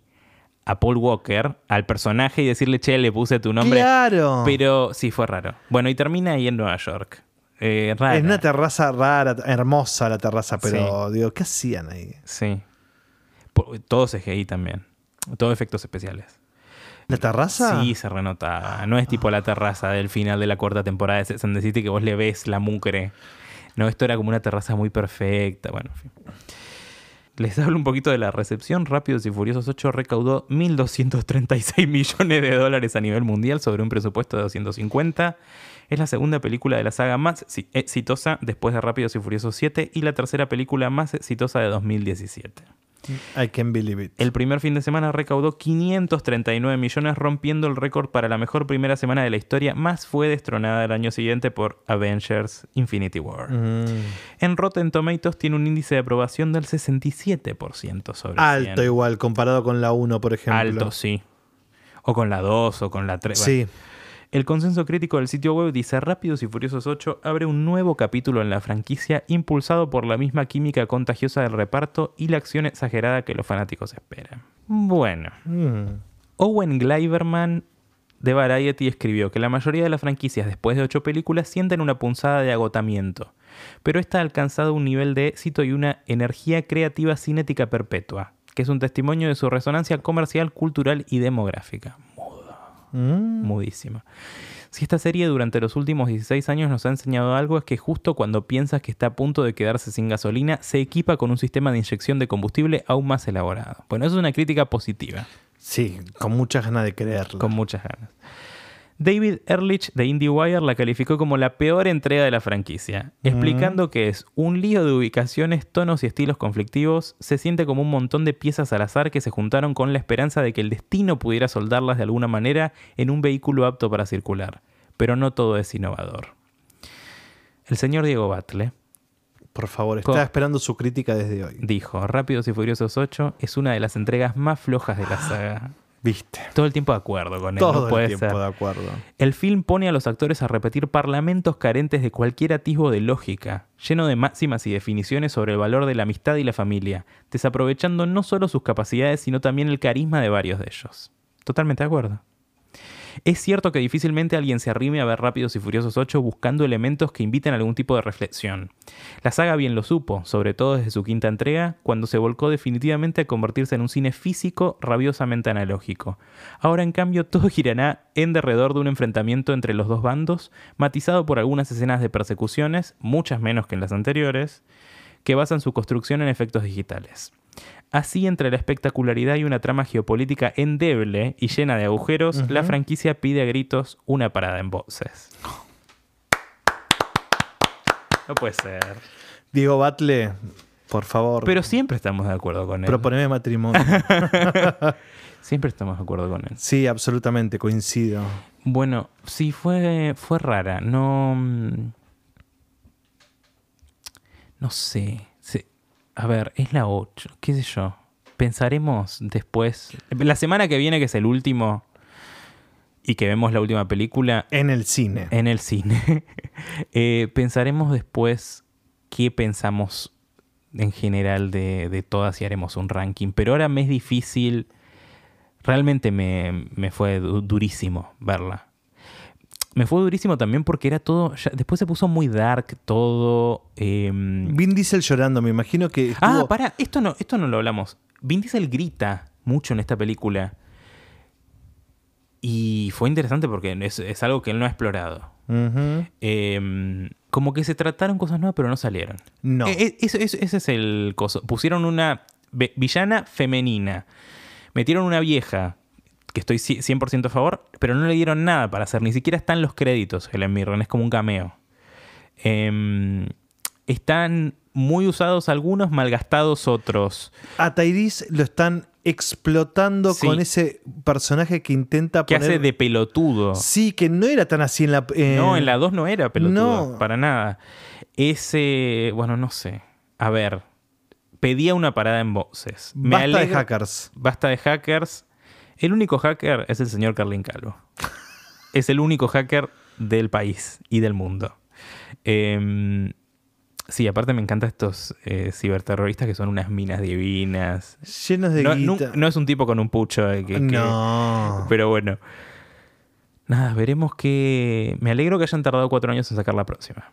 a Paul Walker, al personaje, y decirle, che, le puse tu nombre. Claro. Pero sí, fue raro. Bueno, y termina ahí en Nueva York. Eh, rara. Es una terraza rara, hermosa la terraza, pero digo, ¿qué hacían ahí? Sí. Todo CGI también. Todo efectos especiales. ¿La terraza? Sí, se renotaba. No es tipo la terraza del final de la cuarta temporada de Sex and the City que vos le ves la mugre. No, esto era como una terraza muy perfecta. Bueno, en fin. Les hablo un poquito de la recepción. Rápidos y Furiosos 8 recaudó 1.236 millones de dólares a nivel mundial sobre un presupuesto de 250. Es la segunda película de la saga más exi- exitosa después de Rápidos y Furiosos 7 y la tercera película más exitosa de 2017. I can believe it. El primer fin de semana recaudó 539 millones, rompiendo el récord para la mejor primera semana de la historia, más fue destronada el año siguiente por Avengers Infinity War. Mm. En Rotten Tomatoes tiene un índice de aprobación del 67% sobre 100. Alto igual, comparado con la 1, por ejemplo. Alto, sí. O con la 2 o con la 3. Sí. El consenso crítico del sitio web dice Rápidos y Furiosos 8 abre un nuevo capítulo en la franquicia impulsado por la misma química contagiosa del reparto y la acción exagerada que los fanáticos esperan. Bueno, Mm. Owen Gleiberman de Variety escribió que la mayoría de las franquicias después de ocho películas sienten una punzada de agotamiento, pero esta ha alcanzado un nivel de éxito y una energía creativa cinética perpetua, que es un testimonio de su resonancia comercial, cultural y demográfica. Mm. Mudísima. Si esta serie durante los últimos 16 años nos ha enseñado algo es que justo cuando piensas que está a punto de quedarse sin gasolina, se equipa con un sistema de inyección de combustible aún más elaborado. Bueno, eso es una crítica positiva. Sí, con muchas ganas de creerlo. Con muchas ganas. David Ehrlich de IndieWire la calificó como la peor entrega de la franquicia, explicando que es un lío de ubicaciones, tonos y estilos conflictivos, se siente como un montón de piezas al azar que se juntaron con la esperanza de que el destino pudiera soldarlas de alguna manera en un vehículo apto para circular. Pero no todo es innovador. El señor Diego Batle Por favor, estaba esperando su crítica desde hoy. dijo, Rápidos y Furiosos 8 es una de las entregas más flojas de la saga. Viste. Todo el tiempo de acuerdo con él. Todo no puede el tiempo ser. de acuerdo. El film pone a los actores a repetir parlamentos carentes de cualquier atisbo de lógica, lleno de máximas y definiciones sobre el valor de la amistad y la familia, desaprovechando no solo sus capacidades, sino también el carisma de varios de ellos. Totalmente de acuerdo. Es cierto que difícilmente alguien se arrime a ver Rápidos y Furiosos 8 buscando elementos que inviten a algún tipo de reflexión. La saga bien lo supo, sobre todo desde su quinta entrega, cuando se volcó definitivamente a convertirse en un cine físico rabiosamente analógico. Ahora, en cambio, todo girará en derredor de un enfrentamiento entre los dos bandos, matizado por algunas escenas de persecuciones, muchas menos que en las anteriores, que basan su construcción en efectos digitales. Así, entre la espectacularidad y una trama geopolítica endeble y llena de agujeros, la franquicia pide a gritos una parada en voces. No puede ser. Diego Batle, por favor, Pero siempre estamos de acuerdo con él. proponeme matrimonio. Siempre estamos de acuerdo con él. sí, absolutamente, coincido. Bueno, sí, fue, fue rara. No. mm, No sé. A ver, es la 8. ¿Qué sé yo? Pensaremos después. La semana que viene, que es el último. Y que vemos la última película En el cine. en el cine. eh, pensaremos después qué pensamos en general de, de todas y haremos un ranking. Pero ahora me es difícil. Realmente me, me fue du- durísimo verla. Me fue durísimo también porque era todo. ya- después se puso muy dark todo. em, Vin Diesel llorando, me imagino que Ah, para, esto no, esto no lo hablamos. Vin Diesel grita mucho en esta película. Y fue interesante porque es, es algo que él no ha explorado. Em, como que se trataron cosas nuevas, pero no salieron. No. Eh, eh, eso- eso- ese es el coso. Pusieron una villana femenina. Metieron una vieja, que estoy ci- 100% a favor, pero no le dieron nada para hacer. Ni siquiera están los créditos, Helen Mirren. Es como un cameo. Em, están muy usados algunos, malgastados otros. A Tyrese lo están explotando Sí. con ese personaje que intenta Que poner... hace de pelotudo. Sí, que no era tan así en la... eh, No, en la 2 no era pelotudo, no. para nada. Ese, bueno, no sé. A ver, pedía una parada en voces. Me Basta de hackers. Basta de hackers. El único hacker es el señor Carlin Calvo. es el único hacker del país y del mundo. Em, sí, aparte me encantan estos eh, ciberterroristas que son unas minas divinas. Llenos de No, guita. no es un tipo con un pucho. eh, que- que- no. pero bueno. Nada, veremos que... Me alegro que hayan tardado cuatro años en sacar la próxima.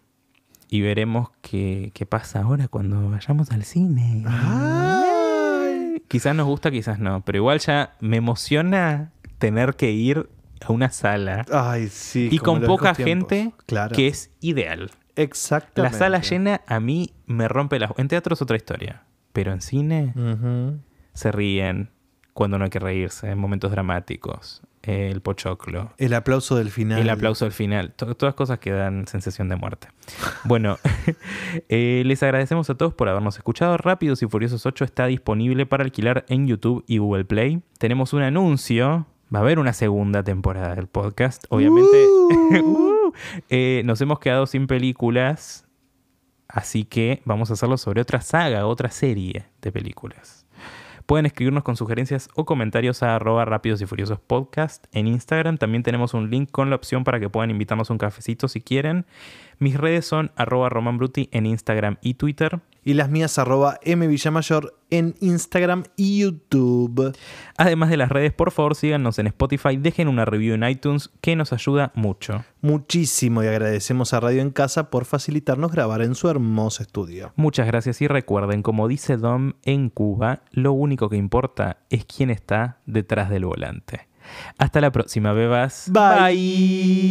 Y veremos qué, qué pasa ahora cuando vayamos al cine. Ay. Quizás nos gusta, quizás no. Pero igual ya me emociona tener que ir a una sala. Ay, sí. y con poca gente Claro. que es ideal. Exactamente. La sala llena a mí me rompe las... En teatro es otra historia. Pero en cine se ríen cuando no hay que reírse, en momentos dramáticos. El pochoclo. El aplauso del final. El aplauso al final. To- todas cosas que dan sensación de muerte. Bueno, eh, les agradecemos a todos por habernos escuchado. Rápidos y Furiosos 8 está disponible para alquilar en YouTube y Google Play. Tenemos un anuncio. Va a haber una segunda temporada del podcast. Obviamente, Uh, eh, nos hemos quedado sin películas. Así que vamos a hacerlo sobre otra saga, otra serie de películas. Pueden escribirnos con sugerencias o comentarios a arroba rápidos y furiosos podcast en Instagram. También tenemos un link con la opción para que puedan invitarnos a un cafecito si quieren. Mis redes son arroba romanbruti en Instagram y Twitter. Y las mías arroba mvillamayor en Instagram y YouTube. Además de las redes, por favor síganos en Spotify, dejen una review en iTunes que nos ayuda mucho. Muchísimo y agradecemos a Radio en Casa por facilitarnos grabar en su hermoso estudio. Muchas gracias y recuerden, como dice Dom en Cuba, lo único que importa es quién está detrás del volante. Hasta la próxima, bebas. Bye.